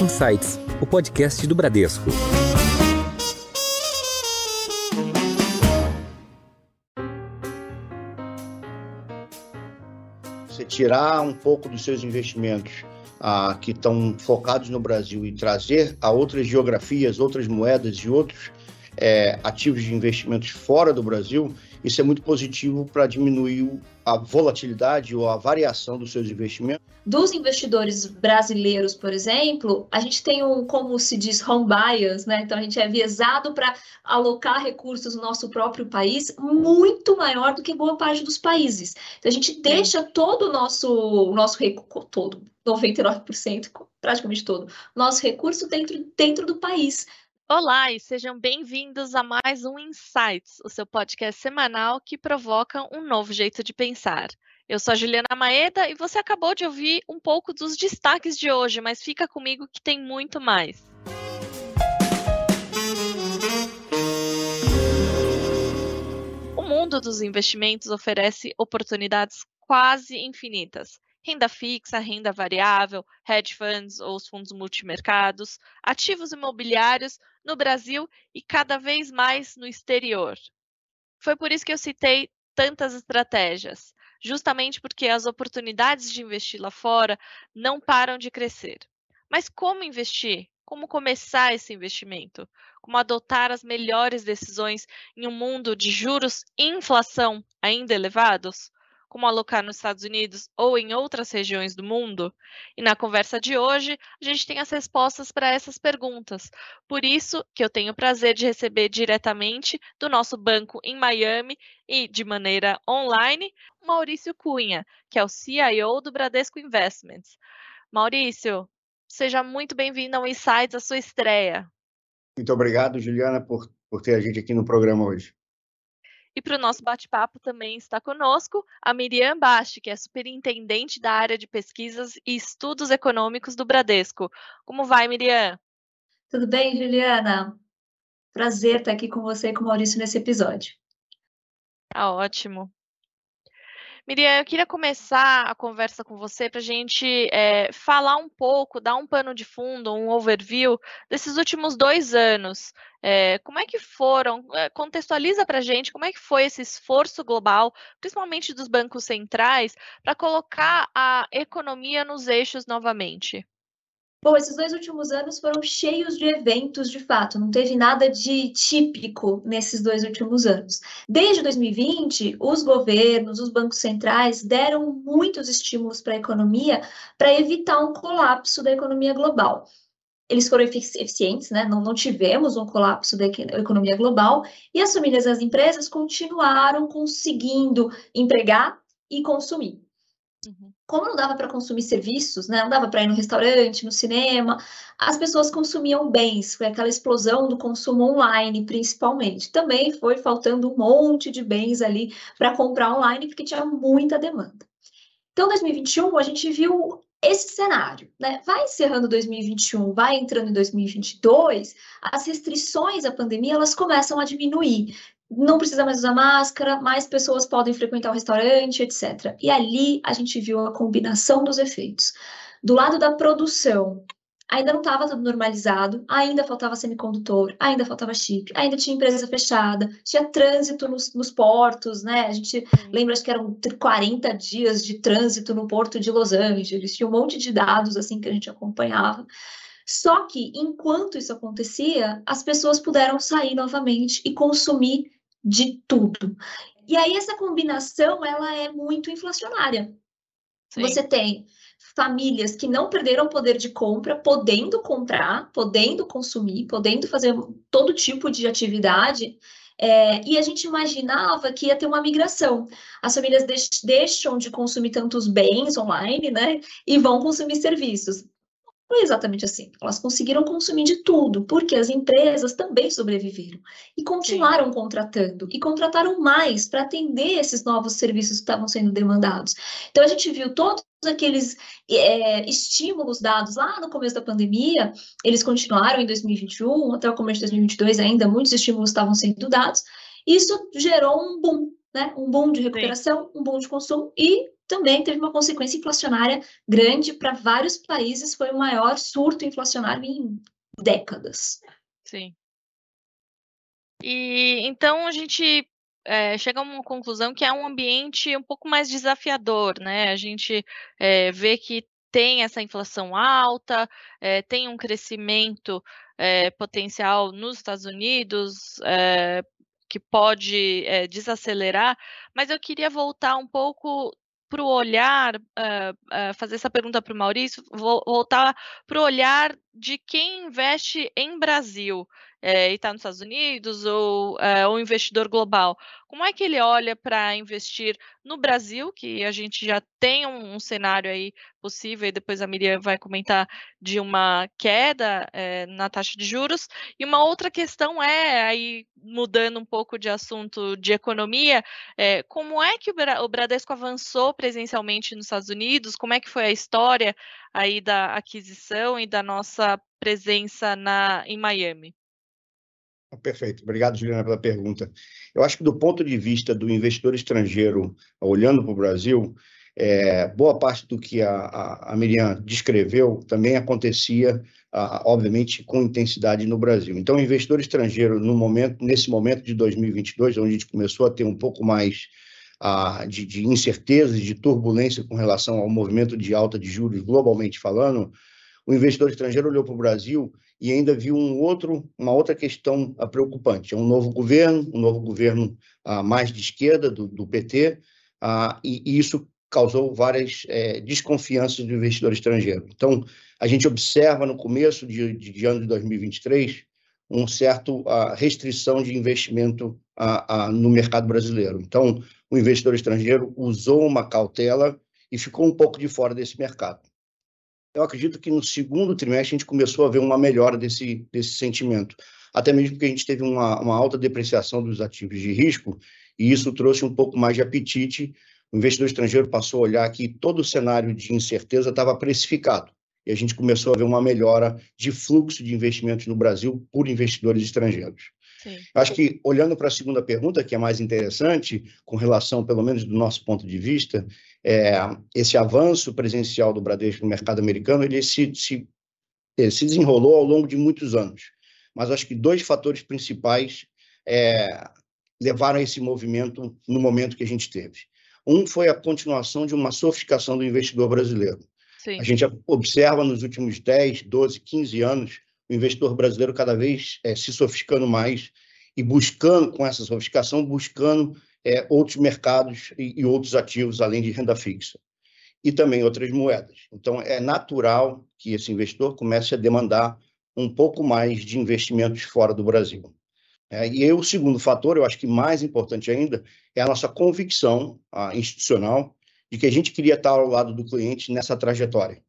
Insights, o podcast do Bradesco. Você tirar um pouco dos seus investimentos ah, que estão focados no Brasil e trazer a outras geografias, outras moedas e outros é, ativos de investimentos fora do Brasil, isso é muito positivo para diminuir a volatilidade ou a variação dos seus investimentos. Dos investidores brasileiros, por exemplo, a gente tem um, como se diz, home bias, né? Então a gente é viesado para alocar recursos no nosso próprio país muito maior do que boa parte dos países. Então a gente deixa todo o nosso, nosso recurso, todo, 99%, praticamente todo, nosso recurso dentro, dentro do país. Olá e sejam bem-vindos a mais um Insights, o seu podcast semanal que provoca um novo jeito de pensar. Eu sou a Juliana Maeda e você acabou de ouvir um pouco dos destaques de hoje, mas fica comigo que tem muito mais. O mundo dos investimentos oferece oportunidades quase infinitas renda fixa, renda variável, hedge funds ou os fundos multimercados, ativos imobiliários no Brasil e cada vez mais no exterior. Foi por isso que eu citei tantas estratégias, justamente porque as oportunidades de investir lá fora não param de crescer. Mas como investir? Como começar esse investimento? Como adotar as melhores decisões em um mundo de juros e inflação ainda elevados? Como alocar nos Estados Unidos ou em outras regiões do mundo? E na conversa de hoje, a gente tem as respostas para essas perguntas. Por isso que eu tenho o prazer de receber diretamente do nosso banco em Miami e de maneira online, Maurício Cunha, que é o CIO do Bradesco Investments. Maurício, seja muito bem-vindo ao Insights, a sua estreia. Muito obrigado, Juliana, por, por ter a gente aqui no programa hoje. E para o nosso bate-papo também está conosco a Miriam Basti, que é superintendente da área de pesquisas e estudos econômicos do Bradesco. Como vai, Miriam? Tudo bem, Juliana? Prazer estar aqui com você e com o Maurício nesse episódio. Tá ótimo. Miriam, eu queria começar a conversa com você para a gente é, falar um pouco, dar um pano de fundo, um overview desses últimos dois anos. É, como é que foram? É, contextualiza para a gente como é que foi esse esforço global, principalmente dos bancos centrais, para colocar a economia nos eixos novamente. Bom, esses dois últimos anos foram cheios de eventos, de fato, não teve nada de típico nesses dois últimos anos. Desde 2020, os governos, os bancos centrais deram muitos estímulos para a economia para evitar um colapso da economia global. Eles foram eficientes, né? não, não tivemos um colapso da economia global, e as famílias e as empresas continuaram conseguindo empregar e consumir. Uhum. Como não dava para consumir serviços, né? não dava para ir no restaurante, no cinema, as pessoas consumiam bens, foi aquela explosão do consumo online, principalmente. Também foi faltando um monte de bens ali para comprar online, porque tinha muita demanda. Então, 2021, a gente viu esse cenário, né? Vai encerrando 2021, vai entrando em 2022, as restrições à pandemia elas começam a diminuir não precisa mais usar máscara, mais pessoas podem frequentar o restaurante, etc. E ali a gente viu a combinação dos efeitos. Do lado da produção, ainda não estava tudo normalizado, ainda faltava semicondutor, ainda faltava chip, ainda tinha empresa fechada, tinha trânsito nos, nos portos, né? A gente lembra acho que eram 40 dias de trânsito no porto de Los Angeles, tinha um monte de dados assim que a gente acompanhava. Só que enquanto isso acontecia, as pessoas puderam sair novamente e consumir de tudo. E aí essa combinação ela é muito inflacionária. Sim. Você tem famílias que não perderam o poder de compra, podendo comprar, podendo consumir, podendo fazer todo tipo de atividade. É, e a gente imaginava que ia ter uma migração. As famílias deixam de consumir tantos bens online, né? E vão consumir serviços. Foi exatamente assim. Elas conseguiram consumir de tudo, porque as empresas também sobreviveram e continuaram Sim. contratando e contrataram mais para atender esses novos serviços que estavam sendo demandados. Então a gente viu todos aqueles é, estímulos dados lá no começo da pandemia, eles continuaram em 2021 até o começo de 2022 ainda muitos estímulos estavam sendo dados. Isso gerou um boom, né? Um boom de recuperação, Sim. um boom de consumo e também teve uma consequência inflacionária grande para vários países, foi o maior surto inflacionário em décadas. Sim. E então a gente é, chega a uma conclusão que é um ambiente um pouco mais desafiador, né? A gente é, vê que tem essa inflação alta, é, tem um crescimento potencial nos Estados Unidos, que pode desacelerar, mas eu queria voltar um pouco para o olhar, uh, uh, fazer essa pergunta para o Maurício, voltar para o olhar de quem investe em Brasil é, e está nos Estados Unidos ou é, o investidor global. Como é que ele olha para investir no Brasil, que a gente já tem um, um, cenário aí possível, e depois a Miriam vai comentar de uma queda é, na taxa de juros. E uma outra questão é, aí mudando um pouco de assunto de economia, é, como é que o Bradesco avançou presencialmente nos Estados Unidos? Como é que foi a história aí da aquisição e da nossa presença na, em Miami? Perfeito. Obrigado, Juliana, pela pergunta. Eu acho que, do ponto de vista do investidor estrangeiro olhando para o Brasil, é, boa parte do que a, a, Miriam descreveu também acontecia, a, obviamente, com intensidade no Brasil. Então, o investidor estrangeiro, no momento, nesse momento de 2022, onde a gente começou a ter um pouco mais de, de incertezas, de turbulência com relação ao movimento de alta de juros globalmente falando, o investidor estrangeiro olhou para o Brasil e ainda viu um outro, uma outra questão ah, preocupante. É um novo governo, um novo governo uh, mais de esquerda, do, do PT, ah, e, e, isso causou várias é, desconfianças do investidor estrangeiro. Então, a gente observa no começo de, de, de ano de 2023 um certo uh, restrição de investimento no mercado brasileiro. Então, o investidor estrangeiro usou uma cautela e ficou um pouco de fora desse mercado eu acredito que no segundo trimestre a gente começou a ver uma melhora desse, desse sentimento. Até mesmo porque a gente teve uma, uma alta depreciação dos ativos de risco e isso trouxe um pouco mais de apetite. O investidor estrangeiro passou a olhar que todo o cenário de incerteza estava precificado e a gente começou a ver uma melhora de fluxo de investimentos no Brasil por investidores estrangeiros. Sim. Acho que, olhando para a segunda pergunta, que é mais interessante, com relação, pelo menos do nosso ponto de vista, é, esse avanço presencial do Bradesco no mercado americano, ele se, se, ele se desenrolou ao longo de muitos anos. Mas acho que dois fatores principais é, levaram a esse movimento no momento que a gente teve. Um foi a continuação de uma sofisticação do investidor brasileiro. Sim. A gente observa nos últimos 10, 12, 15 anos o investidor brasileiro cada vez é, se sofisticando mais e buscando, com essa sofisticação, buscando é, outros mercados e, e, outros ativos além de renda fixa. E também outras moedas. Então, é natural que esse investidor comece a demandar um pouco mais de investimentos fora do Brasil. É, e aí, o segundo fator, eu acho que mais importante ainda, é a nossa convicção a, institucional de que a gente queria estar ao lado do cliente nessa trajetória.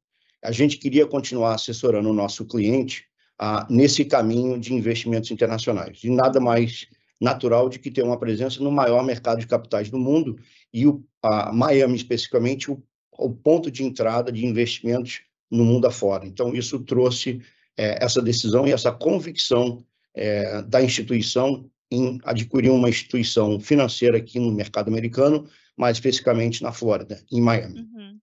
A gente queria continuar assessorando o nosso cliente ah, nesse caminho de investimentos internacionais. E nada mais natural de que ter uma presença no maior mercado de capitais do mundo e o, a Miami, especificamente, o, o ponto de entrada de investimentos no mundo afora. Então, isso trouxe é, essa decisão e essa convicção é, da instituição em adquirir uma instituição financeira aqui no mercado americano, mais especificamente na Flórida, em Miami. Uhum.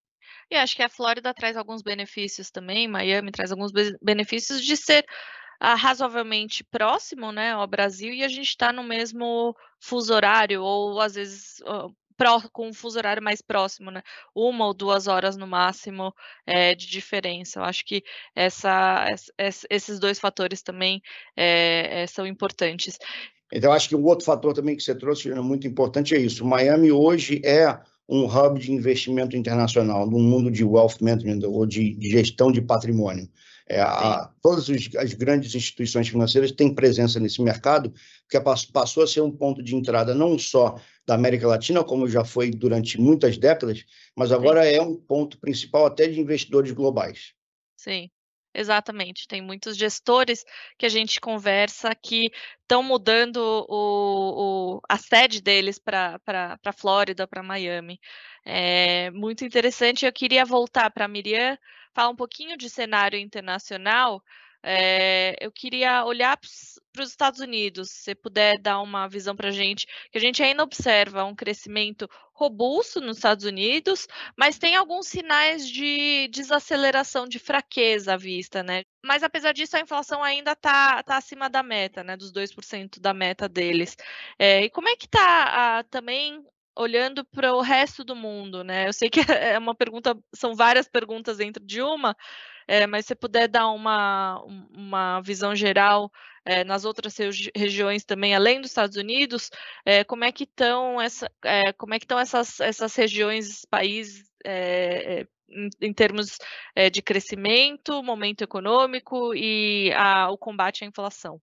E acho que a Flórida traz alguns benefícios também, Miami traz alguns benefícios de ser ah, razoavelmente próximo né, ao Brasil e a gente está no mesmo fuso horário, ou às vezes uh, com um fuso horário mais próximo, né? Uma ou duas horas no máximo é, de diferença. Eu acho que essa, esses dois fatores também é, são importantes. Então, acho que um outro fator também que você trouxe, é muito importante, é isso. Miami hoje é um hub de investimento internacional no mundo de wealth management ou de, gestão de patrimônio. É, a, todas as grandes instituições financeiras têm presença nesse mercado, que passou a ser um ponto de entrada não só da América Latina, como já foi durante muitas décadas, mas agora Sim. é um ponto principal até de investidores globais. Sim. Exatamente, tem muitos gestores que a gente conversa que estão mudando o, o, a sede deles para a Flórida, para Miami. É muito interessante. Eu queria voltar para a Miriam, falar um pouquinho de cenário internacional, é, eu queria olhar para os Estados Unidos, se puder dar uma visão para a gente, que a gente ainda observa um crescimento robusto nos Estados Unidos, mas tem alguns sinais de desaceleração, de fraqueza à vista, né? Mas apesar disso, a inflação ainda está tá acima da meta, né? Dos 2% da meta deles. É, e como é que está também olhando para o resto do mundo, né? Eu sei que é uma pergunta, são várias perguntas dentro de uma, é, mas se puder dar uma, uma visão geral é, nas outras regi regiões também, além dos Estados Unidos, é, como é que estão essa, como é que estão essas, essas regiões, países em, em, termos de crescimento, momento econômico e a, o combate à inflação?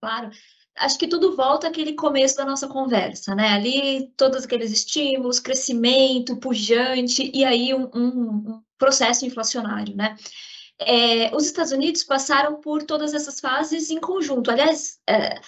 Claro acho que tudo volta àquele começo da nossa conversa, né? Ali, todos aqueles estímulos, crescimento, pujante, e aí um, um, um processo inflacionário, né? É, os Estados Unidos passaram por todas essas fases em conjunto. Aliás, é,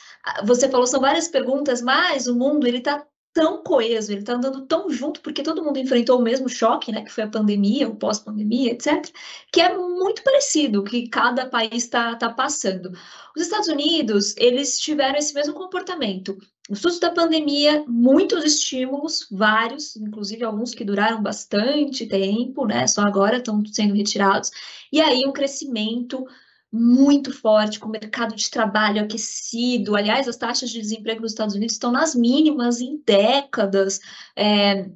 você falou, são várias perguntas, mas o mundo ele está tão coeso, ele está andando tão junto, porque todo mundo enfrentou o mesmo choque, né, que foi a pandemia, o pós-pandemia, etc., que é muito parecido o que cada país está tá passando. Os Estados Unidos, eles tiveram esse mesmo comportamento. No susto da pandemia, muitos estímulos, vários, inclusive alguns que duraram bastante tempo, né, só agora estão sendo retirados, e aí um crescimento muito forte, com o mercado de trabalho aquecido. Aliás, as taxas de desemprego nos Estados Unidos estão nas mínimas em décadas. É,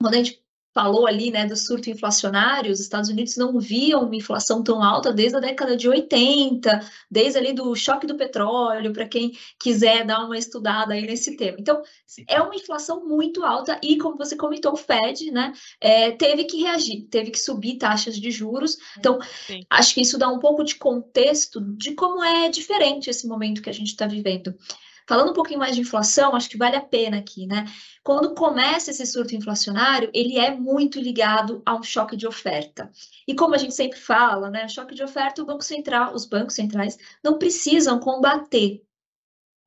quando a gente falou ali, né, do surto inflacionário, os Estados Unidos não viam uma inflação tão alta desde a década de 80, desde ali do choque do petróleo, para quem quiser dar uma estudada aí nesse tema. Então, é uma inflação muito alta e, como você comentou, o Fed, né, é, teve que reagir, teve que subir taxas de juros. Então, Sim. acho que isso dá um pouco de contexto de como é diferente esse momento que a gente está vivendo. Falando um pouquinho mais de inflação, acho que vale a pena aqui, né? Quando começa esse surto inflacionário, ele é muito ligado a um choque de oferta. E como a gente sempre fala, né? Choque de oferta, o Banco Central, os bancos centrais não precisam combater.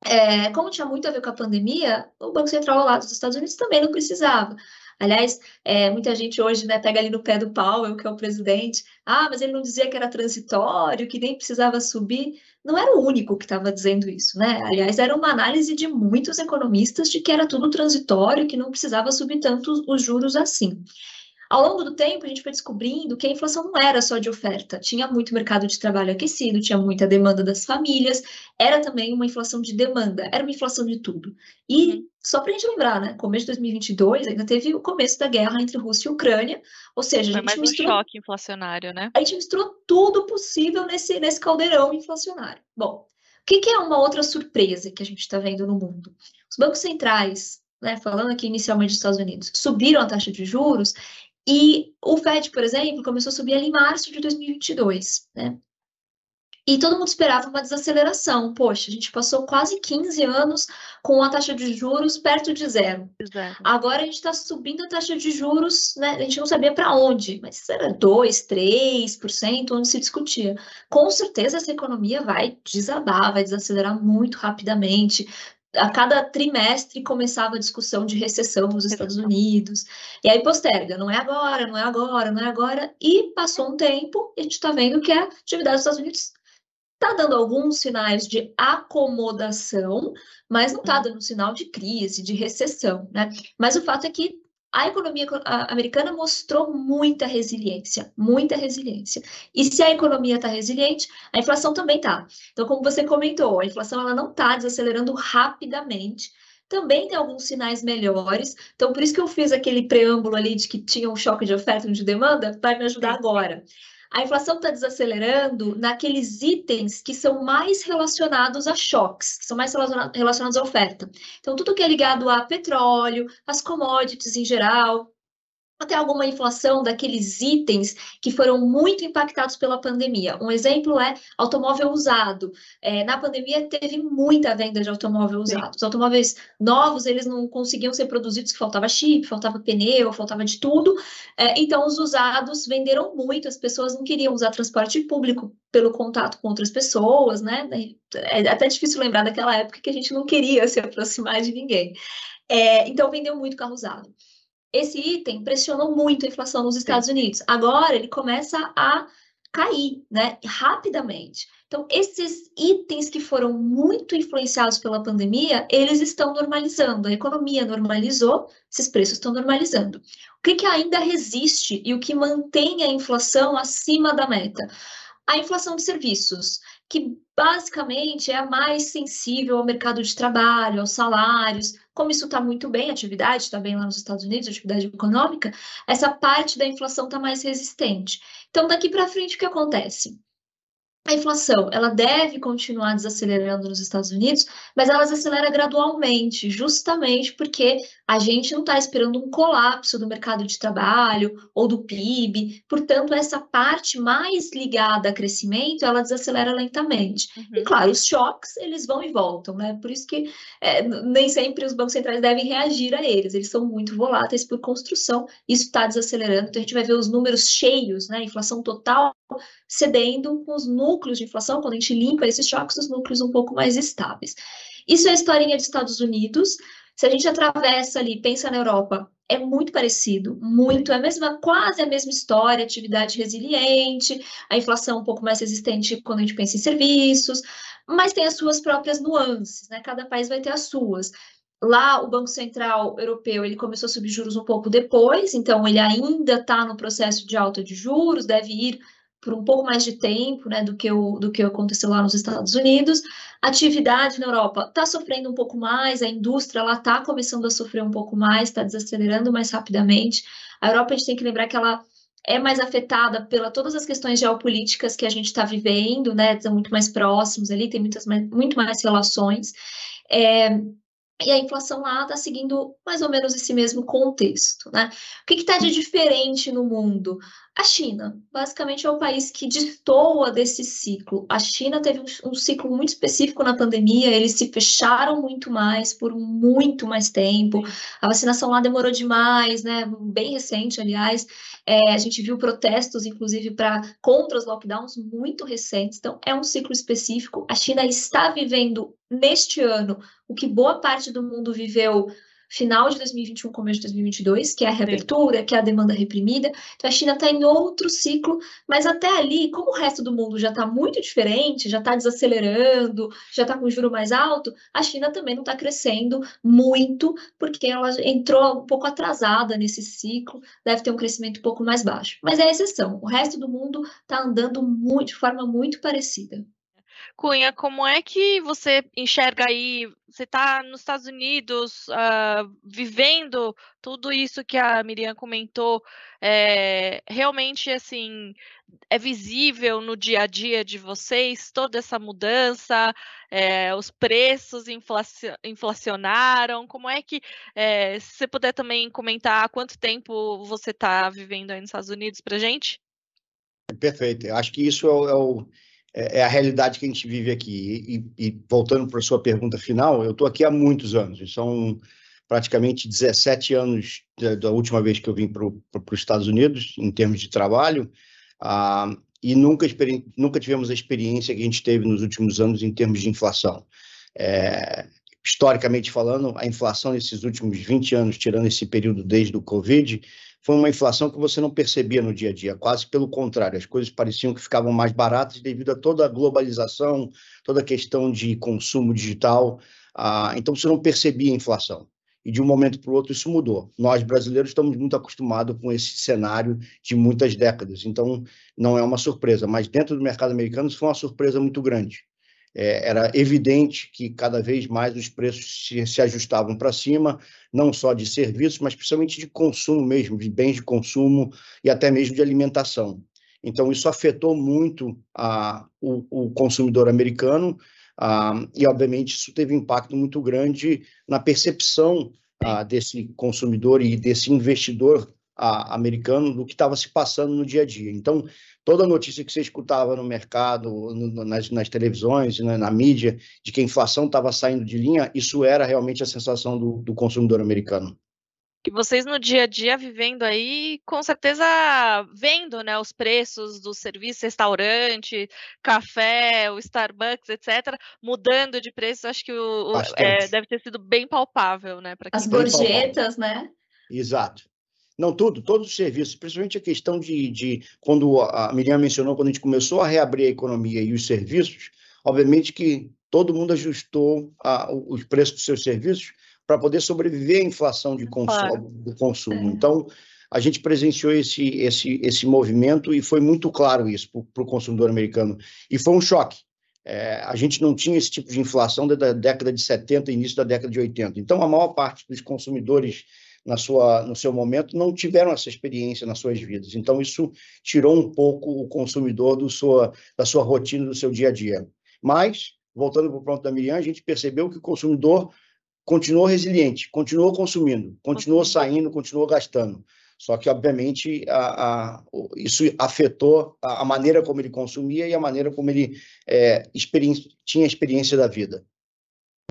É, como tinha muito a ver com a pandemia, o Banco Central lá dos Estados Unidos também não precisava. Aliás, é, muita gente hoje né, pega ali no pé do Powell, que é o presidente. Ah, mas ele não dizia que era transitório, que nem precisava subir. Não era o único que estava dizendo isso, né? Aliás, era uma análise de muitos economistas de que era tudo transitório, que não precisava subir tanto os juros assim. Ao longo do tempo, a gente foi descobrindo que a inflação não era só de oferta, tinha muito mercado de trabalho aquecido, tinha muita demanda das famílias, era também uma inflação de demanda, era uma inflação de tudo. E uhum. só para a gente lembrar, né, começo de 2022 ainda teve o começo da guerra entre Rússia e Ucrânia, ou seja, a gente mais misturou, um choque inflacionário, né? A gente misturou tudo possível nesse, nesse caldeirão inflacionário. Bom, o que, que é uma outra surpresa que a gente está vendo no mundo? Os bancos centrais né, falando aqui inicialmente dos Estados Unidos, subiram a taxa de juros e o FED, por exemplo, começou a subir ali em março de 2022, né? E todo mundo esperava uma desaceleração. Poxa, a gente passou quase 15 anos com a taxa de juros perto de zero. Exato. Agora a gente está subindo a taxa de juros, né? A gente não sabia para onde, mas era 2, 3%, onde se discutia. Com certeza essa economia vai desabar, vai desacelerar muito rapidamente a cada trimestre começava a discussão de recessão nos Estados Unidos. E aí posterga, não é agora, não é agora, não é agora. E passou um tempo e a gente está vendo que a atividade dos Estados Unidos está dando alguns sinais de acomodação, mas não está uhum. dando sinal de crise, de recessão, né? Mas o fato é que a economia americana mostrou muita resiliência, muita resiliência. E se a economia está resiliente, a inflação também está. Então, como você comentou, a inflação ela não está desacelerando rapidamente. Também tem alguns sinais melhores. Então, por isso que eu fiz aquele preâmbulo ali de que tinha um choque de oferta e de demanda, vai me ajudar agora. A inflação está desacelerando naqueles itens que são mais relacionados a choques, que são mais relacionados à oferta. Então, tudo que é ligado a petróleo, as commodities em geral, até alguma inflação daqueles itens que foram muito impactados pela pandemia. Um exemplo é automóvel usado. É, na pandemia teve muita venda de automóvel usado. Os automóveis novos eles não conseguiam ser produzidos, faltava chip, faltava pneu, faltava de tudo. É, então os usados venderam muito. As pessoas não queriam usar transporte público pelo contato com outras pessoas, né? É até difícil lembrar daquela época que a gente não queria se aproximar de ninguém. É, então vendeu muito carro usado esse item pressionou muito a inflação nos Estados. Unidos. Agora ele começa a cair, né, rapidamente. Então, esses itens que foram muito influenciados pela pandemia, eles estão normalizando. A economia normalizou, esses preços estão normalizando. O que, que ainda resiste e o que mantém a inflação acima da meta? A inflação de serviços, que basicamente é a mais sensível ao mercado de trabalho, aos salários. Como isso está muito bem, a atividade está bem lá nos Estados Unidos, a atividade econômica, essa parte da inflação está mais resistente. Então, daqui para frente, o que acontece? A inflação, ela deve continuar desacelerando nos Estados Unidos, mas ela desacelera gradualmente, justamente porque a gente não está esperando um colapso do mercado de trabalho ou do PIB. Portanto, essa parte mais ligada a crescimento, ela desacelera lentamente. Uhum. E claro, os choques, eles vão e voltam, né? Por isso que é, nem sempre os bancos centrais devem reagir a eles. Eles são muito voláteis por construção. Isso está desacelerando. Então, a gente vai ver os números cheios, né? Inflação total cedendo com os núcleos de inflação, quando a gente limpa esses choques, os núcleos um pouco mais estáveis. Isso é a historinha dos Estados Unidos. Se a gente atravessa ali, pensa na Europa, é muito parecido, muito, é a mesma, quase a mesma história, atividade resiliente, a inflação um pouco mais resistente quando a gente pensa em serviços, mas tem as suas próprias nuances, né? Cada país vai ter as suas. Lá, o Banco Central Europeu ele começou a subir juros um pouco depois, então ele ainda está no processo de alta de juros, deve ir por um pouco mais de tempo né, do, que o, do que aconteceu lá nos Estados Unidos. Atividade na Europa está sofrendo um pouco mais, a indústria está começando a sofrer um pouco mais, está desacelerando mais rapidamente. A Europa, a gente tem que lembrar que ela é mais afetada pela todas as questões geopolíticas que a gente está vivendo, né? Estão muito mais próximos ali, tem muitas mais, muito mais relações. É, e a inflação lá está seguindo mais ou menos esse mesmo contexto, né? O que está de diferente no mundo? A China, basicamente, é o país que destoa desse ciclo. A China teve um, um, ciclo muito específico na pandemia, eles se fecharam muito mais por muito mais tempo. A vacinação lá demorou demais, né? Bem recente, aliás. É, a gente viu protestos, inclusive, para contra os lockdowns muito recentes. Então, é um ciclo específico. A China está vivendo neste ano o que boa parte do mundo viveu final de 2021, começo de 2022, que é a reabertura, que é a demanda reprimida. Então a China está em outro ciclo, mas até ali, como o resto do mundo já está muito diferente, já está desacelerando, já está com juro mais alto, a China também não está crescendo muito, porque ela entrou um pouco atrasada nesse ciclo, deve ter um crescimento um pouco mais baixo. Mas é a exceção. O resto do mundo está andando muito, de forma muito parecida. Cunha, como é que você enxerga aí? Você está nos Estados Unidos, uh, vivendo tudo isso que a Miriam comentou, é, realmente assim é visível no dia a dia de vocês toda essa mudança, é, os preços inflacionaram. Como é que, é, se você puder também comentar há quanto tempo você está vivendo aí nos Estados Unidos para gente? Perfeito. Acho que isso é o, é o é, é a realidade que a gente vive aqui. E, e voltando para a sua pergunta final, eu estou aqui há muitos anos, são praticamente 17 anos da, da última vez que eu vim para os Estados Unidos, em termos de trabalho, ah, e nunca, nunca tivemos a experiência que a gente teve nos últimos anos em termos de inflação. É, historicamente falando, a inflação nesses últimos 20 anos, tirando esse período desde o Covid, foi uma inflação que você não percebia no dia a dia, quase pelo contrário, as coisas pareciam que ficavam mais baratas devido a toda a globalização, toda a questão de consumo digital, ah, então você não percebia a inflação. E de um momento para o outro isso mudou. Nós brasileiros estamos muito acostumados com esse cenário de muitas décadas, então não é uma surpresa, mas dentro do mercado americano isso foi uma surpresa muito grande é, era evidente que cada vez mais os preços se, se ajustavam para cima, não só de serviços, mas principalmente de consumo mesmo, de bens de consumo e até mesmo de alimentação. Então, isso afetou muito a, o, o consumidor americano e, obviamente, isso teve um impacto muito grande na percepção desse consumidor e desse investidor americano do que estava se passando no dia a dia. Então, toda notícia que você escutava no mercado, no, nas, nas, televisões, na, na, mídia, de que a inflação estava saindo de linha, isso era realmente a sensação do, do consumidor americano. E vocês no dia a dia vivendo aí, com certeza vendo né, os preços dos serviços, restaurante, café, o Starbucks, etc., mudando de preço, acho que o, o é, deve ter sido bem palpável, né? As gorjetas, né? Exato. Não, tudo, todos os serviços, principalmente a questão de, de quando a Miriam mencionou, quando a gente começou a reabrir a economia e os serviços, obviamente que todo mundo ajustou a, os preços dos seus serviços para poder sobreviver à inflação de consumo, claro. do consumo. É. Então, a gente presenciou esse, esse, esse movimento e foi muito claro isso para o consumidor americano. E foi um choque. É, a gente não tinha esse tipo de inflação da década de 70 início da década de 80. Então, a maior parte dos consumidores na sua, no seu momento não tiveram essa experiência nas suas vidas. Então, isso tirou um pouco o consumidor do sua, da sua rotina, do seu dia a dia. Mas, voltando para o ponto da Miriam, a gente percebeu que o consumidor continuou resiliente, continuou consumindo, continuou saindo, continuou gastando. Só que, obviamente, a, a, isso afetou a, a, maneira como ele consumia e a maneira como ele é, tinha a experiência da vida.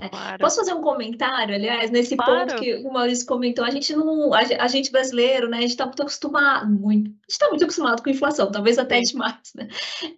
Claro. Posso fazer um comentário, aliás, nesse claro. ponto que o Maurício comentou? A gente não, a, a gente brasileiro, né? A gente está muito acostumado, muito, a gente está muito acostumado com inflação, talvez até demais, né?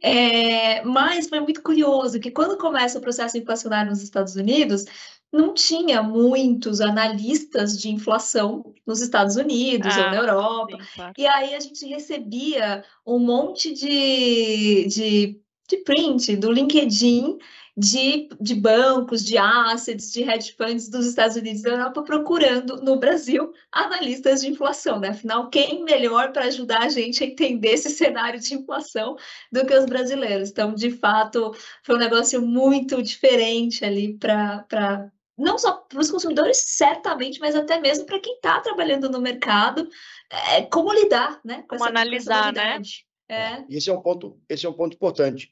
É, mas foi muito curioso que quando começa o processo inflacionário nos Estados Unidos, não tinha muitos analistas de inflação nos Estados Unidos ah, ou na Europa. Sim, claro. E aí a gente recebia um monte de, de, de print do LinkedIn de, de bancos, de assets, de hedge funds dos Estados Unidos e da Europa procurando no Brasil analistas de inflação, né? Afinal, quem melhor para ajudar a gente a entender esse cenário de inflação do que os brasileiros? Então, de fato, foi um negócio muito diferente ali para não só para os consumidores, certamente, mas até mesmo para quem está trabalhando no mercado, é, como lidar né, com como essa analisar, né? É. Esse é um ponto, esse é um ponto importante,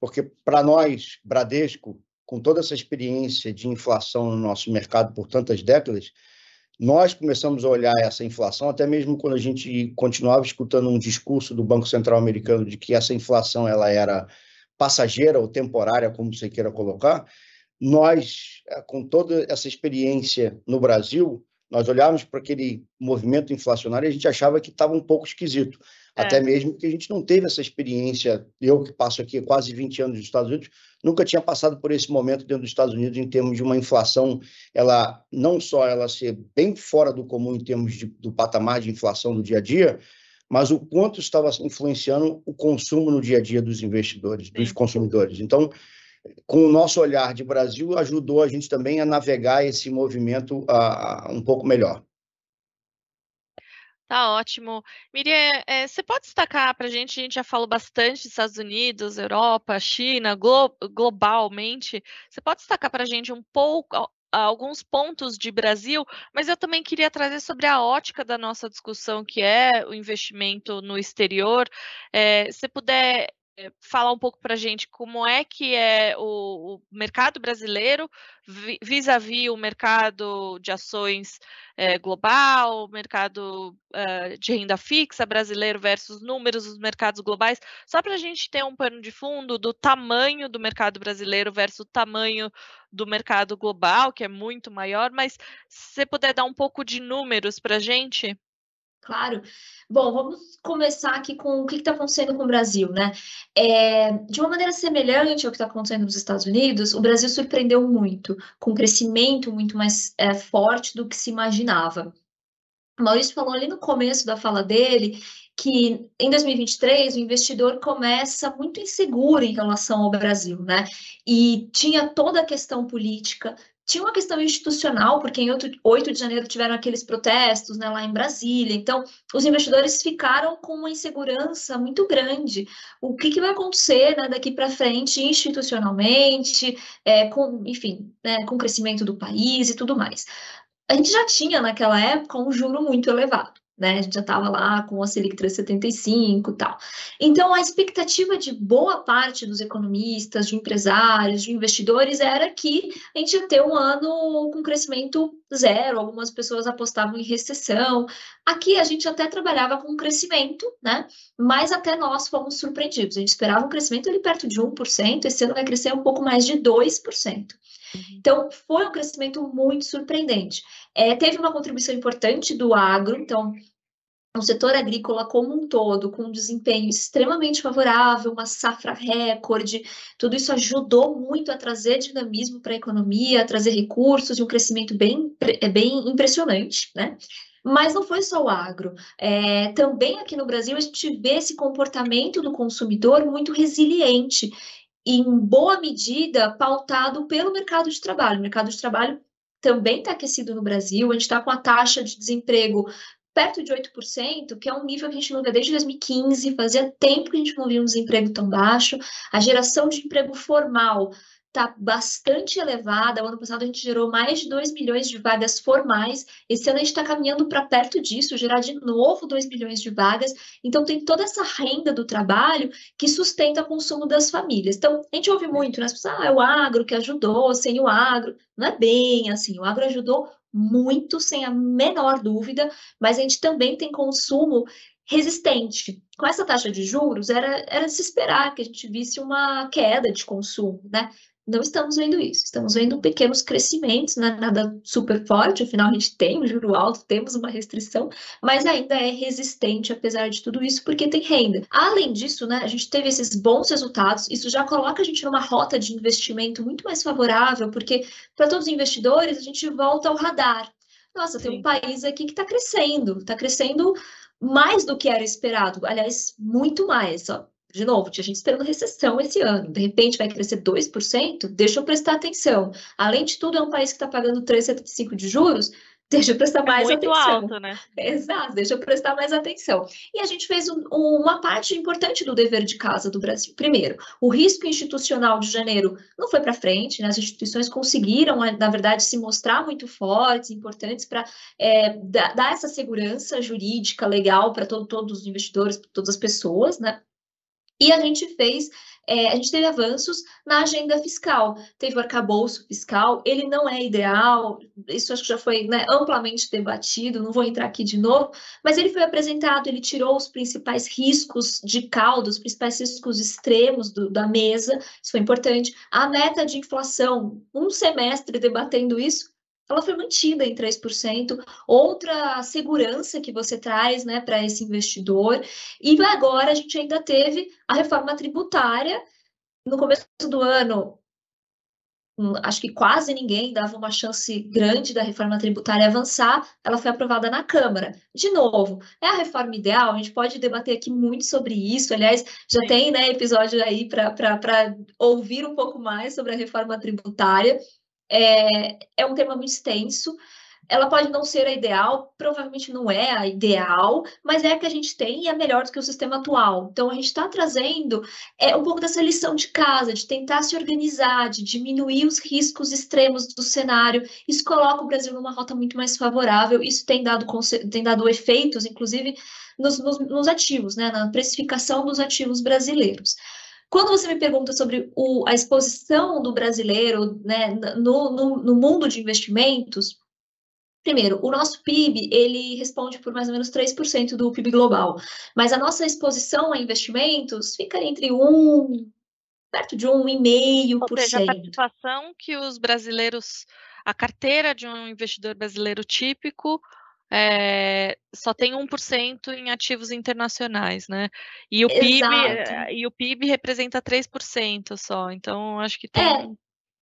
porque para nós, Bradesco, com toda essa experiência de inflação no nosso mercado por tantas décadas, nós começamos a olhar essa inflação, até mesmo quando a gente continuava escutando um discurso do Banco Central americano de que essa inflação ela era passageira ou temporária, como você queira colocar, nós, eh, com toda essa experiência no Brasil, nós olhávamos para aquele movimento inflacionário e a gente achava que estava um pouco esquisito. É. Até mesmo que a gente não teve essa experiência. Eu, que passo aqui quase 20 anos nos Estados Unidos, nunca tinha passado por esse momento dentro dos Estados Unidos em termos de uma inflação, ela não só ela ser bem fora do comum em termos de, do patamar de inflação do dia a dia, mas o quanto estava influenciando o consumo no dia a dia dos investidores, dos consumidores. Então, com o nosso olhar de Brasil, ajudou a gente também a navegar esse movimento uh, um pouco melhor. Tá ótimo. Miriam, é, você pode destacar para a gente, a gente já falou bastante dos Estados Unidos, Europa, China, glo globalmente, você pode destacar para a gente um pouco, alguns pontos de Brasil, mas eu também queria trazer sobre a ótica da nossa discussão, que é o investimento no exterior. É, se puder eh, falar um pouco para a gente como é que é o, o mercado brasileiro vis-à-vis -vis o mercado de ações é, global, mercado uh, de renda fixa brasileiro versus números dos mercados globais, só para a gente ter um pano de fundo do tamanho do mercado brasileiro versus o tamanho do mercado global, que é muito maior, mas se você puder dar um pouco de números para a gente. Claro. Bom, vamos começar aqui com o que está acontecendo com o Brasil, né? É, de uma maneira semelhante ao que está acontecendo nos Estados Unidos, o Brasil surpreendeu muito, com um crescimento muito mais é, forte do que se imaginava. O Maurício falou ali no começo da fala dele que em 2023 o investidor começa muito inseguro em relação ao Brasil, né? E tinha toda a questão política, tinha uma questão institucional, porque em 8 de janeiro tiveram aqueles protestos né, lá em Brasília. Então, os investidores ficaram com uma insegurança muito grande. O que, que vai acontecer né, daqui para frente, institucionalmente, é, com, enfim, né, com o crescimento do país e tudo mais. A gente já tinha naquela época um juro muito elevado né? A gente já estava lá com a Selic 375 e tal. Então, a expectativa de boa parte dos economistas, de empresários, de investidores era que a gente ia ter um ano com crescimento zero, algumas pessoas apostavam em recessão. Aqui a gente até trabalhava com crescimento, né? Mas até nós fomos surpreendidos. A gente esperava um crescimento ali perto de 1%, esse ano vai crescer um pouco mais de 2%. Uhum. Então, foi um crescimento muito surpreendente. É, teve uma contribuição importante do agro, então, o setor agrícola como um todo, com um desempenho extremamente favorável, uma safra recorde, tudo isso ajudou muito a trazer dinamismo para a economia, a trazer recursos e um crescimento bem, é bem impressionante, né? Mas não foi só o agro. É, também aqui no Brasil a gente vê esse comportamento do consumidor muito resiliente, em boa medida pautado pelo mercado de trabalho. O mercado de trabalho também está aquecido no Brasil, a gente está com a taxa de desemprego perto de 8%, que é um nível que a gente não vê desde 2015, fazia tempo que a gente não via um desemprego tão baixo. A geração de emprego formal está bastante elevada. O ano passado a gente gerou mais de 2 milhões de vagas formais. Esse ano a gente está caminhando para perto disso, gerar de novo 2 milhões de vagas. Então tem toda essa renda do trabalho que sustenta o consumo das famílias. Então a gente ouve muito, né? As pessoas, ah, é o agro que ajudou, sem o agro. Não é bem assim, o agro ajudou muito, sem a menor dúvida, mas a gente também tem consumo resistente. Com essa taxa de juros, era, era se esperar que a gente visse uma queda de consumo, né? Não estamos vendo isso, estamos vendo pequenos crescimentos, não é nada super forte, afinal a gente tem um juro alto, temos uma restrição, mas ainda é resistente apesar de tudo isso, porque tem renda. Além disso, né, a gente teve esses bons resultados, isso já coloca a gente numa rota de investimento muito mais favorável, porque para todos os investidores a gente volta ao radar. Nossa, Sim. tem um país aqui que está crescendo, está crescendo mais do que era esperado, aliás, muito mais. Ó de novo, tinha gente esperando recessão esse ano, de repente vai crescer 2%, deixa eu prestar atenção. Além de tudo, é um país que está pagando 3,75 de juros, deixa eu prestar é mais é muito atenção. alto, né? Exato, deixa eu prestar mais atenção. E a gente fez um, uma parte importante do dever de casa do Brasil. Primeiro, o risco institucional de janeiro não foi para frente, né? as instituições conseguiram, na verdade, se mostrar muito fortes, importantes para é, dar essa segurança jurídica, legal para todo, todos os investidores, para todas as pessoas, né? E a gente fez, é, a gente teve avanços na agenda fiscal. Teve o arcabouço fiscal, ele não é ideal, isso acho que já foi né, amplamente debatido, não vou entrar aqui de novo, mas ele foi apresentado, ele tirou os principais riscos de caldo, os principais riscos extremos do, da mesa, isso foi importante. A meta de inflação, um semestre debatendo isso, ela foi mantida em 3%. Outra segurança que você traz né, para esse investidor. E agora a gente ainda teve a reforma tributária. No começo do ano, hum, acho que quase ninguém dava uma chance grande da reforma tributária avançar, ela foi aprovada na Câmara. De novo, é a reforma ideal? A gente pode debater aqui muito sobre isso. Aliás, já Sim. tem né, episódio aí para ouvir um pouco mais sobre a reforma tributária. É, é um tema muito extenso. Ela pode não ser a ideal, provavelmente não é a ideal, mas é a que a gente tem e é melhor do que o sistema atual. Então, a gente está trazendo é, um pouco dessa lição de casa, de tentar se organizar, de diminuir os riscos extremos do cenário. Isso coloca o Brasil numa rota muito mais favorável. Isso tem dado, tem dado efeitos, inclusive, nos, nos, nos ativos, né, na precificação dos ativos brasileiros. Quando você me pergunta sobre o, a exposição do brasileiro né, no, no, no mundo de investimentos, Primeiro, o nosso PIB, ele responde por mais ou menos 3% do PIB global, mas a nossa exposição a investimentos fica entre 1, perto de 1,5%. Ou seja, a participação que os brasileiros, a carteira de um investidor brasileiro típico é, só tem 1% em ativos internacionais, né? E o, PIB, eh, e o PIB representa 3% só, então acho que tem... É,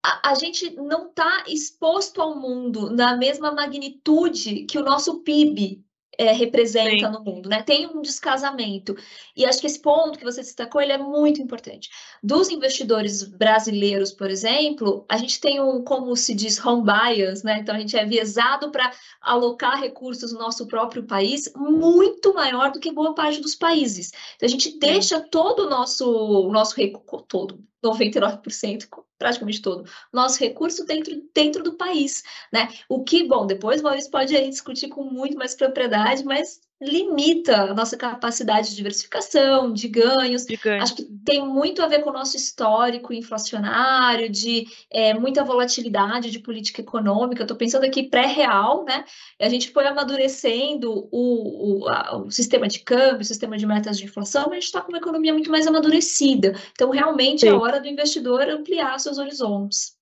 a, a gente não está exposto ao mundo na mesma magnitude que o nosso PIB é, representa Sim. no mundo, né? Tem um descasamento. E acho que esse ponto que você destacou, ele é muito importante. Dos investidores brasileiros, por exemplo, a gente tem um, como se diz, home bias, né? Então, a gente é viesado para alocar recursos no nosso próprio país muito maior do que boa parte dos países. Então, a gente deixa todo o nosso, o nosso recurso, todo, 99%, praticamente todo, nosso recurso dentro, dentro do país, né? O que, bom, depois o Maurício pode aí discutir com muito mais propriedade, mas limita a nossa capacidade de diversificação, de ganhos. de ganhos. Acho que tem muito a ver com o nosso histórico inflacionário, de é, muita volatilidade de política econômica. Estou pensando aqui pré-real, né? A gente foi amadurecendo o, o, a, o, sistema de câmbio, o sistema de metas de inflação, mas a gente está com uma economia muito mais amadurecida. Então, realmente Sim. é hora do investidor ampliar seus horizontes.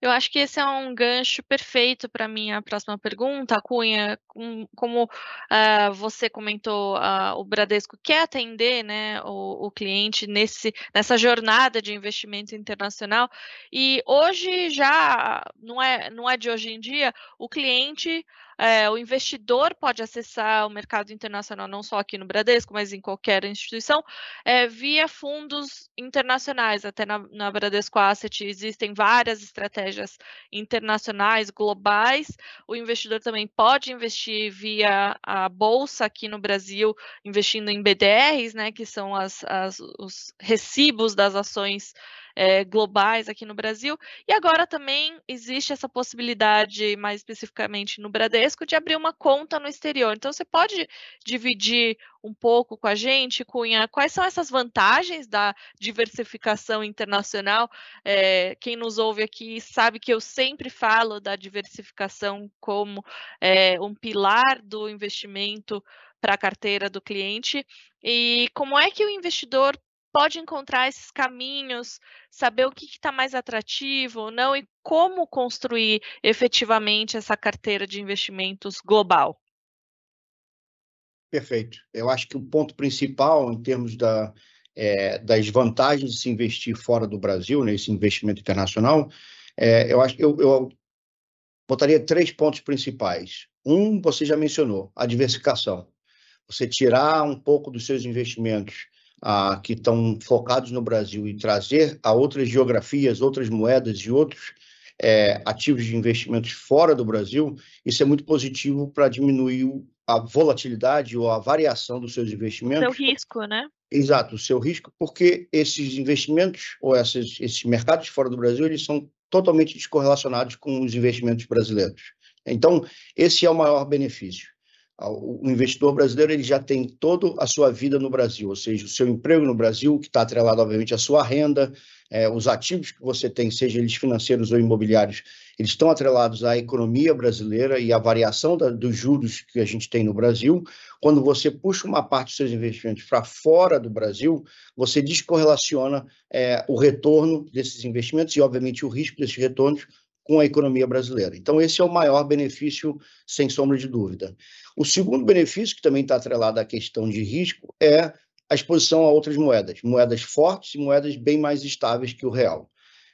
Eu acho que esse é um gancho perfeito para minha próxima pergunta, Cunha. como uh, você comentou, uh, o Bradesco quer atender né, o, o, cliente nesse, nessa jornada de investimento internacional, e hoje já não é, não é de hoje em dia, o cliente é, o investidor pode acessar o mercado internacional, não só aqui no Bradesco, mas em qualquer instituição, é, via fundos internacionais. Até na, na Bradesco Asset existem várias estratégias internacionais, globais. O investidor também pode investir via a bolsa aqui no Brasil, investindo em BDRs, né, que são as, as, os recibos das ações é, globais aqui no Brasil. E agora também existe essa possibilidade, mais especificamente no Bradesco, de abrir uma conta no exterior. Então, você pode dividir um pouco com a gente, Cunha, quais são essas vantagens da diversificação internacional? É, quem nos ouve aqui sabe que eu sempre falo da diversificação como é, um pilar do investimento para a carteira do cliente. E como é que o investidor pode encontrar esses caminhos, saber o que está mais atrativo ou não e como construir efetivamente essa carteira de investimentos global. Perfeito. Eu acho que o ponto principal em termos da, é, das vantagens de se investir fora do Brasil, nesse né, investimento internacional, é, eu acho eu, eu botaria três pontos principais. Um, você já mencionou, a diversificação. Você tirar um pouco dos seus investimentos ah, que estão focados no Brasil e trazer a outras geografias, outras moedas e outros é, ativos de investimentos fora do Brasil, isso é muito positivo para diminuir a volatilidade ou a variação dos seus investimentos. Seu risco, né? Exato, o seu risco, porque esses investimentos ou esses, esses mercados fora do Brasil, eles são totalmente descorrelacionados com os investimentos brasileiros. Então, esse é o maior benefício o investidor brasileiro ele já tem toda a sua vida no Brasil, ou seja, o seu emprego no Brasil, que está atrelado, obviamente, à sua renda, é, os ativos que você tem, seja eles financeiros ou imobiliários, eles estão atrelados à economia brasileira e à variação da, dos juros que a gente tem no Brasil. Quando você puxa uma parte dos seus investimentos para fora do Brasil, você descorrelaciona é, o retorno desses investimentos e, obviamente, o risco desses retornos com a economia brasileira. Então, esse é o maior benefício, sem sombra de dúvida. O segundo benefício, que também está atrelado à questão de risco, é a exposição a outras moedas, moedas fortes e moedas bem mais estáveis que o real.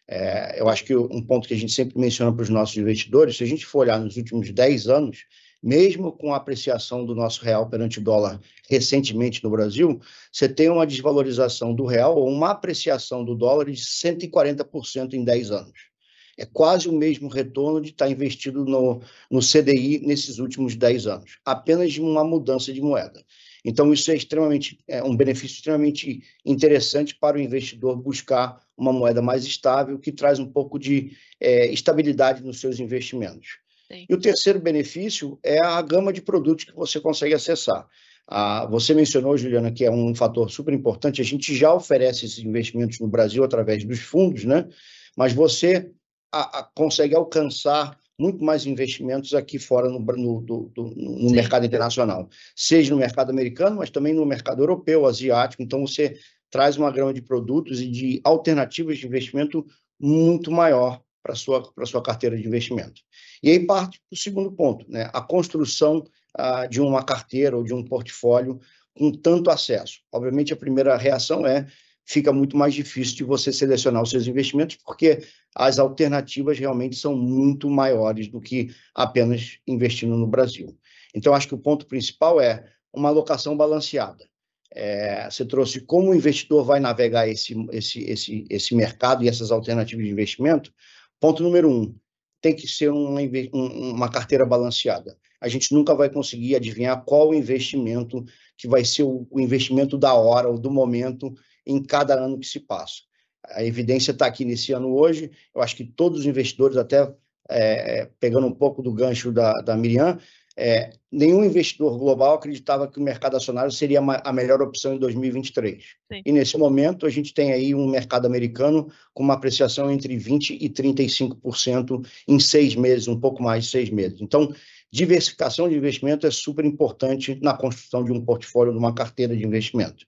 É, eu acho que um ponto que a gente sempre menciona para os nossos investidores, se a gente for olhar nos últimos 10 anos, mesmo com a apreciação do nosso real perante o dólar recentemente no Brasil, você tem uma desvalorização do real ou uma apreciação do dólar de 140% em 10 anos é quase o mesmo retorno de estar investido no, no CDI nesses últimos 10 anos, apenas de uma mudança de moeda. Então, isso é extremamente é um benefício extremamente interessante para o investidor buscar uma moeda mais estável, que traz um pouco de é, estabilidade nos seus investimentos. Sim. E o terceiro benefício é a gama de produtos que você consegue acessar. Ah, você mencionou, Juliana, que é um fator super importante. A gente já oferece esses investimentos no Brasil através dos fundos, né? Mas você a, a, consegue alcançar muito mais investimentos aqui fora no, no, do, do, no mercado internacional, seja no mercado americano, mas também no mercado europeu, asiático. Então, você traz uma gama de produtos e de alternativas de investimento muito maior para a sua, sua carteira de investimento. E aí parte o segundo ponto, né? a construção ah, de uma carteira ou de um portfólio com tanto acesso. Obviamente, a primeira reação é fica muito mais difícil de você selecionar os seus investimentos, porque as alternativas realmente são muito maiores do que apenas investindo no Brasil. Então, acho que o ponto principal é uma alocação balanceada. É, você trouxe como o investidor vai navegar esse, esse, esse, esse mercado e essas alternativas de investimento. Ponto número um, tem que ser uma, uma carteira balanceada. A gente nunca vai conseguir adivinhar qual investimento que vai ser o, o investimento da hora ou do momento em cada ano que se passa. A evidência está aqui nesse ano hoje. Eu acho que todos os investidores, até é, pegando um pouco do gancho da, da Miriam, é, nenhum investidor global acreditava que o mercado acionário seria a melhor opção em 2023. Sim. E nesse momento a gente tem aí um mercado americano com uma apreciação entre 20% e 35% em seis meses, um pouco mais de seis meses. Então, diversificação de investimento é super importante na construção de um portfólio, de uma carteira de investimento.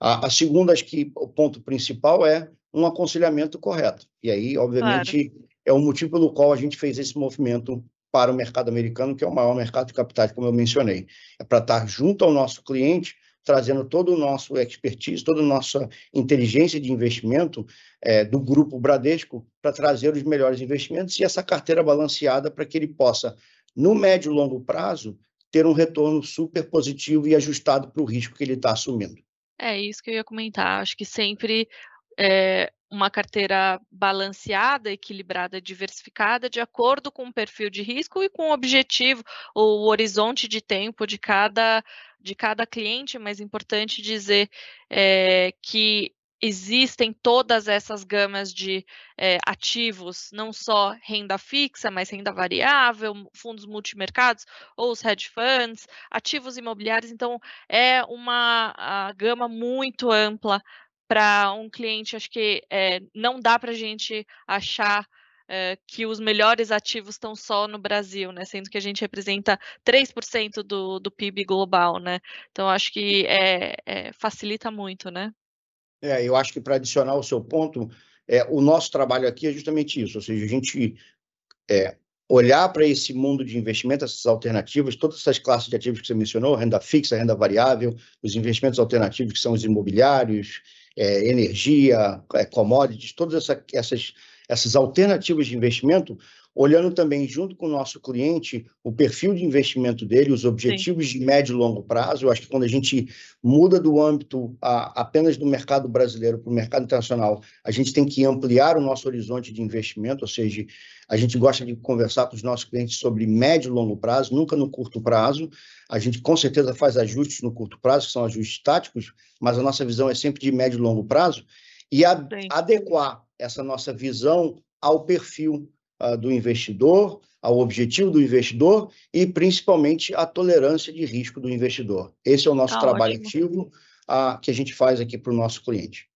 A, a segunda, acho que o ponto principal é um aconselhamento correto. E aí, obviamente, claro. é o motivo pelo qual a gente fez esse movimento para o mercado americano, que é o maior mercado de capitais, como eu mencionei. É para estar junto ao nosso cliente, trazendo todo o nosso expertise, toda a nossa inteligência de investimento é, do grupo Bradesco para trazer os melhores investimentos e essa carteira balanceada para que ele possa no médio e longo prazo, ter um retorno super positivo e ajustado para o risco que ele está assumindo. É isso que eu ia comentar. Acho que sempre é, uma carteira balanceada, equilibrada, diversificada, de acordo com o perfil de risco e com o objetivo, o horizonte de tempo de cada, de cada cliente, mas é importante dizer é, que existem todas essas gamas de é, ativos, não só renda fixa, mas renda variável, fundos multimercados ou os hedge funds, ativos imobiliários. Então, é uma gama muito ampla para um cliente. Acho que é, não dá para a gente achar é, que os melhores ativos estão só no Brasil, né? Sendo que a gente representa 3% do, do PIB global, né? Então, acho que é, facilita muito, né? É, eu acho que para adicionar o seu ponto, é, o nosso trabalho aqui é justamente isso, ou seja, a gente é, olhar para esse mundo de investimento, essas alternativas, todas essas classes de ativos que você mencionou, renda fixa, renda variável, os investimentos alternativos que são os imobiliários, é, energia, é, commodities, todas essa, essas, essas alternativas de investimento, olhando também junto com o nosso cliente o perfil de investimento dele, os objetivos Sim. de médio e longo prazo. Eu acho que quando a gente muda do âmbito a, apenas do mercado brasileiro para o mercado internacional, a gente tem que ampliar o nosso horizonte de investimento, ou seja, a gente gosta de conversar com os nossos clientes sobre médio e longo prazo, nunca no curto prazo. A gente com certeza faz ajustes no curto prazo, que são ajustes táticos, mas a nossa visão é sempre de médio e longo prazo, e a, adequar essa nossa visão ao perfil uh, do investidor, ao objetivo do investidor e principalmente à tolerância de risco do investidor. Esse é o nosso tá trabalho ótimo. ativo uh, que a gente faz aqui para o nosso cliente.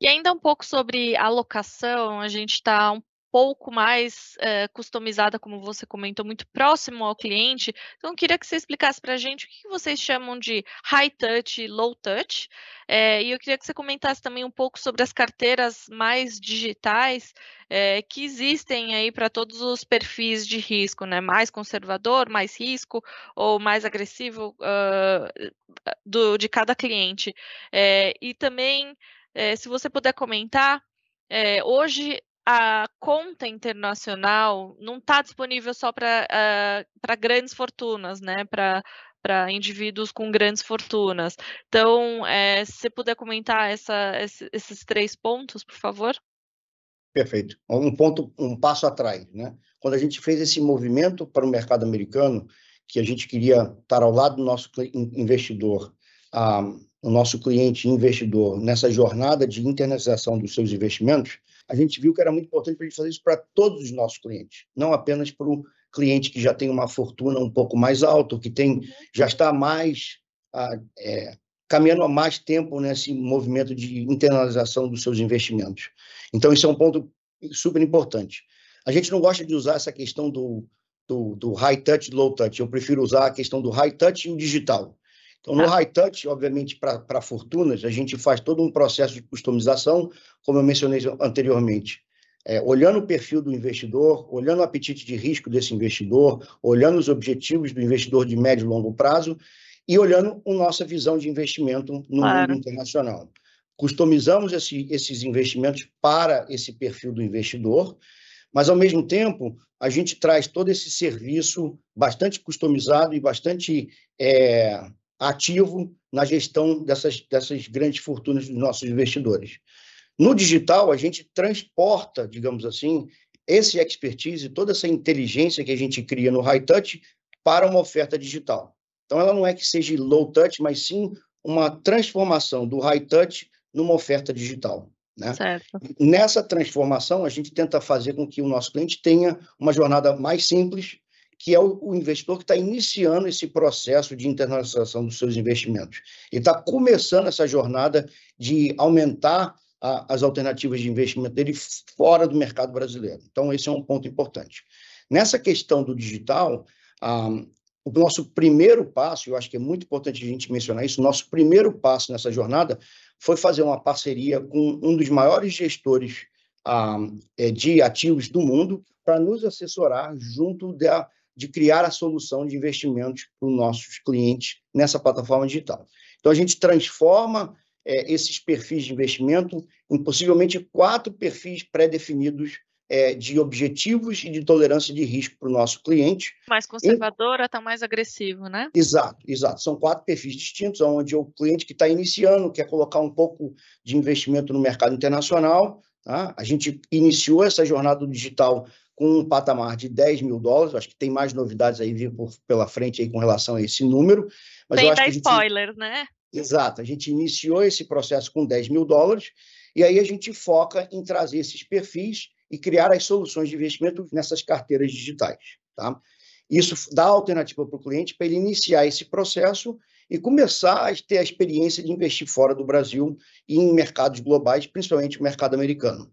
E ainda um pouco sobre alocação, a gente está um pouco mais é, customizada, como você comentou, muito próximo ao cliente. Então, eu queria que você explicasse para a gente o que vocês chamam de high touch e low touch. É, e eu queria que você comentasse também um pouco sobre as carteiras mais digitais é, que existem aí para todos os perfis de risco, né? Mais conservador, mais risco ou mais agressivo uh, do, de cada cliente. e também, se você puder comentar, é, hoje a conta internacional não está disponível só para uh, ah, grandes fortunas, né? Para para indivíduos com grandes fortunas. Então, é, se você puder comentar essa, esses três pontos, por favor. Perfeito. Um ponto, um passo atrás, né? Quando a gente fez esse movimento para o mercado americano, que a gente queria estar ao lado do nosso investidor, ah, o nosso cliente investidor nessa jornada de internacionalização dos seus investimentos, a gente viu que era muito importante para a gente fazer isso para todos os nossos clientes, não apenas para o cliente que já tem uma fortuna um pouco mais alta, que tem já está mais ah, é, caminhando há mais tempo nesse movimento de internalização dos seus investimentos. Então, isso é um ponto super importante. A gente não gosta de usar essa questão do, do, do high touch e low touch. Eu prefiro usar a questão do high touch e o digital. Então, no ah. high touch, obviamente, para fortunas, a gente faz todo um processo de customização, como eu mencionei anteriormente. É, olhando o perfil do investidor, olhando o apetite de risco desse investidor, olhando os objetivos do investidor de médio e longo prazo e olhando a nossa visão de investimento no claro. mundo internacional. Customizamos esse, esses investimentos para esse perfil do investidor, mas, ao mesmo tempo, a gente traz todo esse serviço bastante customizado e bastante é, ativo na gestão dessas, dessas grandes fortunas dos nossos investidores. No digital, a gente transporta, digamos assim, esse expertise, toda essa inteligência que a gente cria no high touch para uma oferta digital. Então, ela não é que seja low touch, mas sim uma transformação do high touch numa oferta digital. Né? Nessa transformação, a gente tenta fazer com que o nosso cliente tenha uma jornada mais simples, que é o, o investidor que está iniciando esse processo de internacionalização dos seus investimentos. Ele está começando essa jornada de aumentar a, as alternativas de investimento dele fora do mercado brasileiro. Então, esse é um ponto importante. Nessa questão do digital, ah, o nosso primeiro passo, eu acho que é muito importante a gente mencionar isso, nosso primeiro passo nessa jornada foi fazer uma parceria com um dos maiores gestores ah, de ativos do mundo para nos assessorar junto da, de criar a solução de investimentos para os nossos clientes nessa plataforma digital. Então, a gente transforma é, esses perfis de investimento em possivelmente quatro perfis pré-definidos é, de objetivos e de tolerância de risco para o nosso cliente. Mais conservadora, está mais agressivo, né? Exato, exato. São quatro perfis distintos, onde o cliente que está iniciando quer colocar um pouco de investimento no mercado internacional. Tá? A gente iniciou essa jornada digital com um patamar de 10 mil dólares. Acho que tem mais novidades aí vir por, pela frente aí com relação a esse número. Mas Sem dar gente... spoilers, né? Exato. A gente iniciou esse processo com 10 mil dólares e aí a gente foca em trazer esses perfis e criar as soluções de investimento nessas carteiras digitais. Tá? Isso dá alternativa para o cliente para ele iniciar esse processo e começar a ter a experiência de investir fora do Brasil e em mercados globais, principalmente o mercado americano.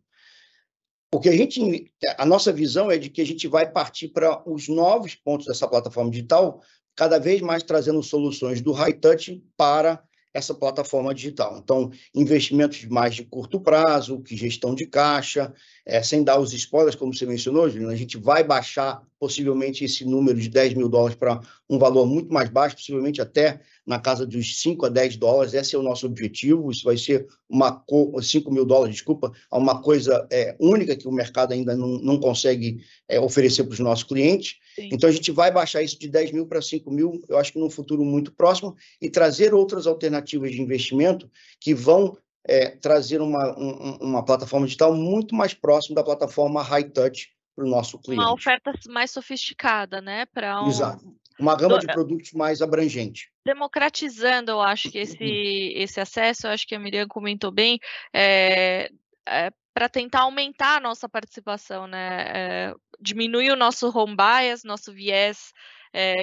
Porque a gente, a nossa visão é de que a gente vai partir para os novos pontos dessa plataforma digital, cada vez mais trazendo soluções do high touch para essa plataforma digital. Então, investimentos mais de curto prazo, que gestão de caixa, é, sem dar os spoilers, como você mencionou, Juliana, a gente vai baixar possivelmente esse número de 10 mil dólares para um valor muito mais baixo, possivelmente até na casa dos 5 a 10 dólares. Esse é o nosso objetivo. Isso vai ser uma 5 mil dólares, desculpa, uma coisa é, única que o mercado ainda não, não consegue é, oferecer para os nossos clientes. Sim. Então, a gente vai baixar isso de 10 mil para 5 mil, eu acho que num futuro muito próximo, e trazer outras alternativas de investimento que vão é, trazer uma, um, uma plataforma digital muito mais próxima da plataforma high touch para o nosso cliente. Uma oferta mais sofisticada, né? Para um... Exato. Uma gama de produtos mais abrangente. Democratizando, eu acho que esse, uhum. esse acesso, eu acho que a Miriam comentou bem, é, é para tentar aumentar a nossa participação, né? É, diminuir o nosso home bias, nosso viés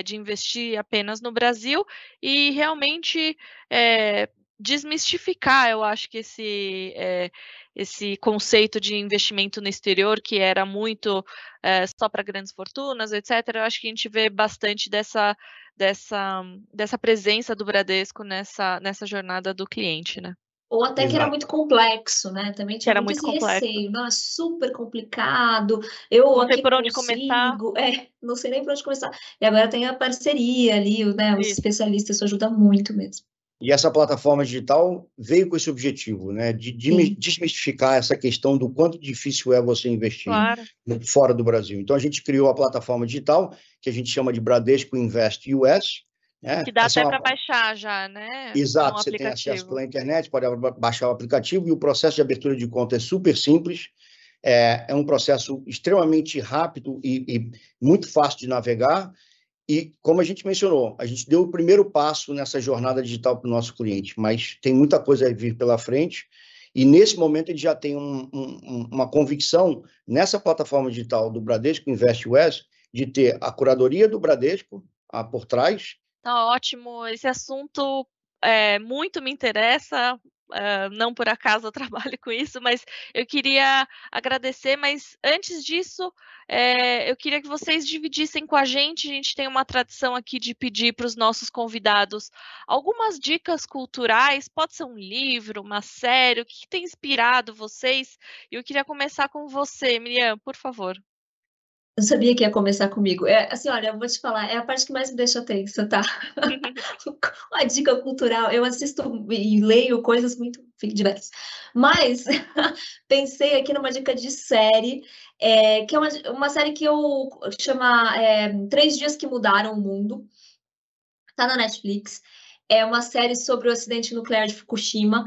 de investir apenas no Brasil e realmente desmistificar, eu acho que esse, esse conceito de investimento no exterior, que era muito é, só para grandes fortunas, etc., eu acho que a gente vê bastante dessa, dessa, dessa presença do Bradesco nessa, nessa jornada do cliente, né? Ou até Exato. que era muito complexo, né? Também tinha era muito complexo. receio, não, é super complicado. Eu não sei por onde consigo. começar. É, não sei nem por onde começar. E agora tem a parceria ali, né? Os Isso. especialistas, isso ajuda muito mesmo. E essa plataforma digital veio com esse objetivo, né, de, desmistificar essa questão do quanto difícil é você investir claro. fora do Brasil. Então a gente criou a plataforma digital que a gente chama de Bradesco Invest US. Né? Que dá essa até é uma... para baixar já, né? Exato, você tem acesso pela internet, pode baixar o aplicativo e o processo de abertura de conta é super simples. É, é um processo extremamente rápido e, e muito fácil de navegar e, como a gente mencionou, a gente deu o primeiro passo nessa jornada digital para o nosso cliente, mas tem muita coisa a vir pela frente. E, nesse momento, ele já tem um, um, uma convicção nessa plataforma digital do Bradesco Invest West de ter a curadoria do Bradesco ah, por trás. Tá ótimo. Esse assunto é, muito me interessa. Uh, não por acaso eu trabalho com isso, mas eu queria agradecer. Mas antes disso, é, eu queria que vocês dividissem com a gente. A gente tem uma tradição aqui de pedir para os nossos convidados algumas dicas culturais. Pode ser um livro, uma série, o que, tem inspirado vocês? E eu queria começar com você, Miriam, por favor. Eu sabia que ia começar comigo. É, assim, olha, eu vou te falar, é a parte que mais me deixa tensa, tá? Uma dica cultural. Eu assisto e leio coisas muito diversas. Mas pensei aqui numa dica de série, é, que é uma, uma série que eu chama é, Três Dias que Mudaram o Mundo. Tá na Netflix. É uma série sobre o acidente nuclear de Fukushima.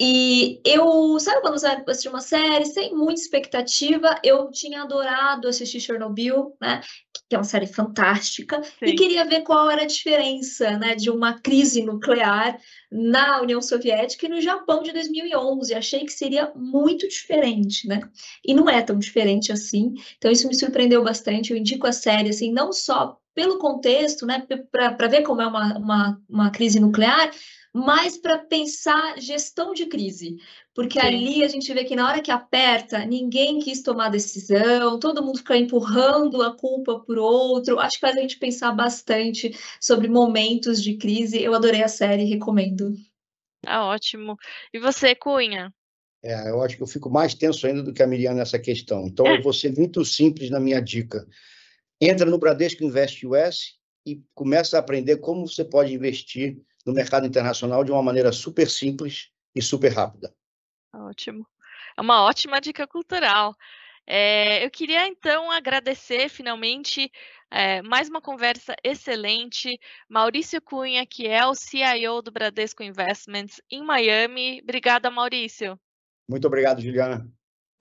E eu, sabe quando você assistir uma série sem muita expectativa, eu tinha adorado assistir Chernobyl, né? Que é uma série fantástica, Sim. e queria ver qual era a diferença, né, de uma crise nuclear na União Soviética e no Japão de 2011. Achei que seria muito diferente, né? E não é tão diferente assim. Então isso me surpreendeu bastante. Eu indico a série assim, não só pelo contexto, né, para ver como é uma, uma, uma crise nuclear, mas para pensar gestão de crise, porque Sim. ali a gente vê que na hora que aperta, ninguém quis tomar decisão, todo mundo fica empurrando a culpa por outro. Acho que faz a gente pensar bastante sobre momentos de crise. Eu adorei a série, recomendo. Tá ótimo. E você, Cunha? É, eu acho que eu fico mais tenso ainda do que a Miriam nessa questão. Então, eu vou ser muito simples na minha dica. Entra no Bradesco Invest US e começa a aprender como você pode investir no mercado internacional de uma maneira super simples e super rápida. Ótimo. É uma ótima dica cultural. É, eu queria então agradecer finalmente é, mais uma conversa excelente. Maurício Cunha, que é o CIO do Bradesco Investments em Miami. Obrigada, Maurício. Muito obrigado, Juliana.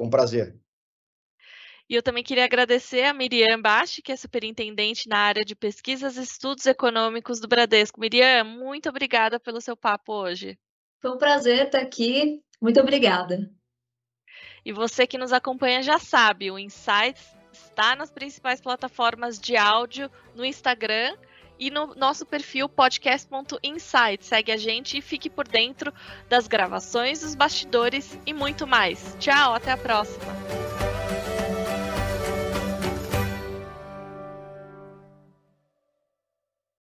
Um prazer. E eu também queria agradecer a Miriam Bachi, que é superintendente na área de pesquisas e estudos econômicos do Bradesco. Miriam, muito obrigada pelo seu papo hoje. Foi um prazer estar aqui. Muito obrigada. E você que nos acompanha já sabe, o Insights está nas principais plataformas de áudio, no Instagram e no nosso perfil podcast.insight. Segue a gente e fique por dentro das gravações, dos bastidores e muito mais. Tchau, até a próxima.